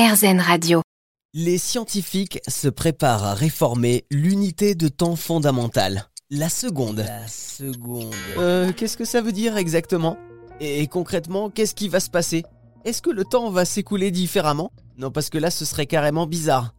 RZN Radio. Les scientifiques se préparent à réformer l'unité de temps fondamentale, la seconde. La seconde. Euh, qu'est-ce que ça veut dire exactement? Et concrètement, qu'est-ce qui va se passer? Est-ce que le temps va s'écouler différemment? Non, parce que là, ce serait carrément bizarre.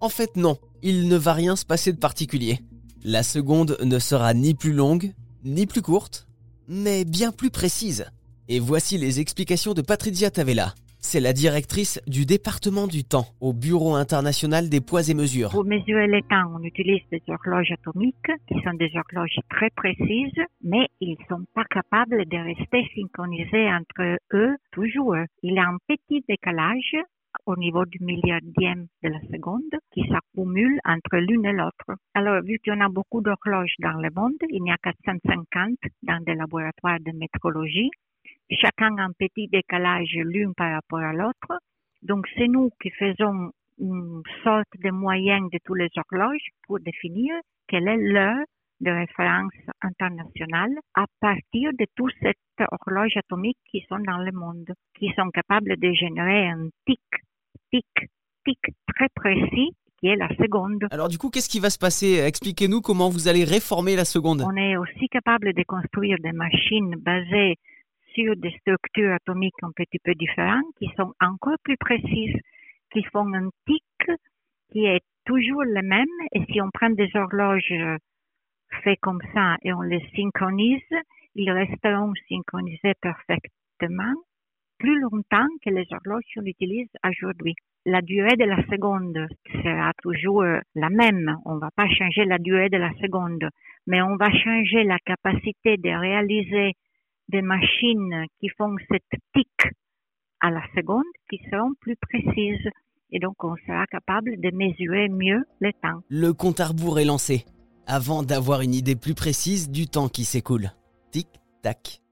En fait, non, il ne va rien se passer de particulier. La seconde ne sera ni plus longue, ni plus courte, mais bien plus précise. Et voici les explications de Patricia Tavella. C'est la directrice du département du temps au Bureau international des poids et mesures. Pour mesurer le temps, on utilise des horloges atomiques qui sont des horloges très précises, mais ils sont pas capables de rester synchronisés entre eux toujours. Il y a un petit décalage au niveau du milliardième de la seconde qui s'accumule entre l'une et l'autre. Alors, vu qu'il y en a beaucoup d'horloges dans le monde, il y a 450 dans des laboratoires de métrologie, chacun a un petit décalage l'une par rapport à l'autre. Donc, c'est nous qui faisons une sorte de moyenne de toutes les horloges pour définir quelle est l'heure de référence internationale à partir de toutes ces horloges atomiques qui sont dans le monde, qui sont capables de générer un tic, tic, tic très précis qui est la seconde. Alors du coup, qu'est-ce qui va se passer? Expliquez-nous comment vous allez réformer la seconde. On est aussi capable de construire des machines basées sur des structures atomiques un petit peu différentes, qui sont encore plus précises, qui font un tic qui est toujours le même. Et si on prend des horloges faites comme ça et on les synchronise, ils resteront synchronisés parfaitement plus longtemps que les horloges qu'on utilise aujourd'hui. La durée de la seconde sera toujours la même. On ne va pas changer la durée de la seconde, mais on va changer la capacité de réaliser des machines qui font cette tic à la seconde qui seront plus précises. Et donc, on sera capable de mesurer mieux le temps. Le compte à rebours est lancé, avant d'avoir une idée plus précise du temps qui s'écoule. Tic, tac.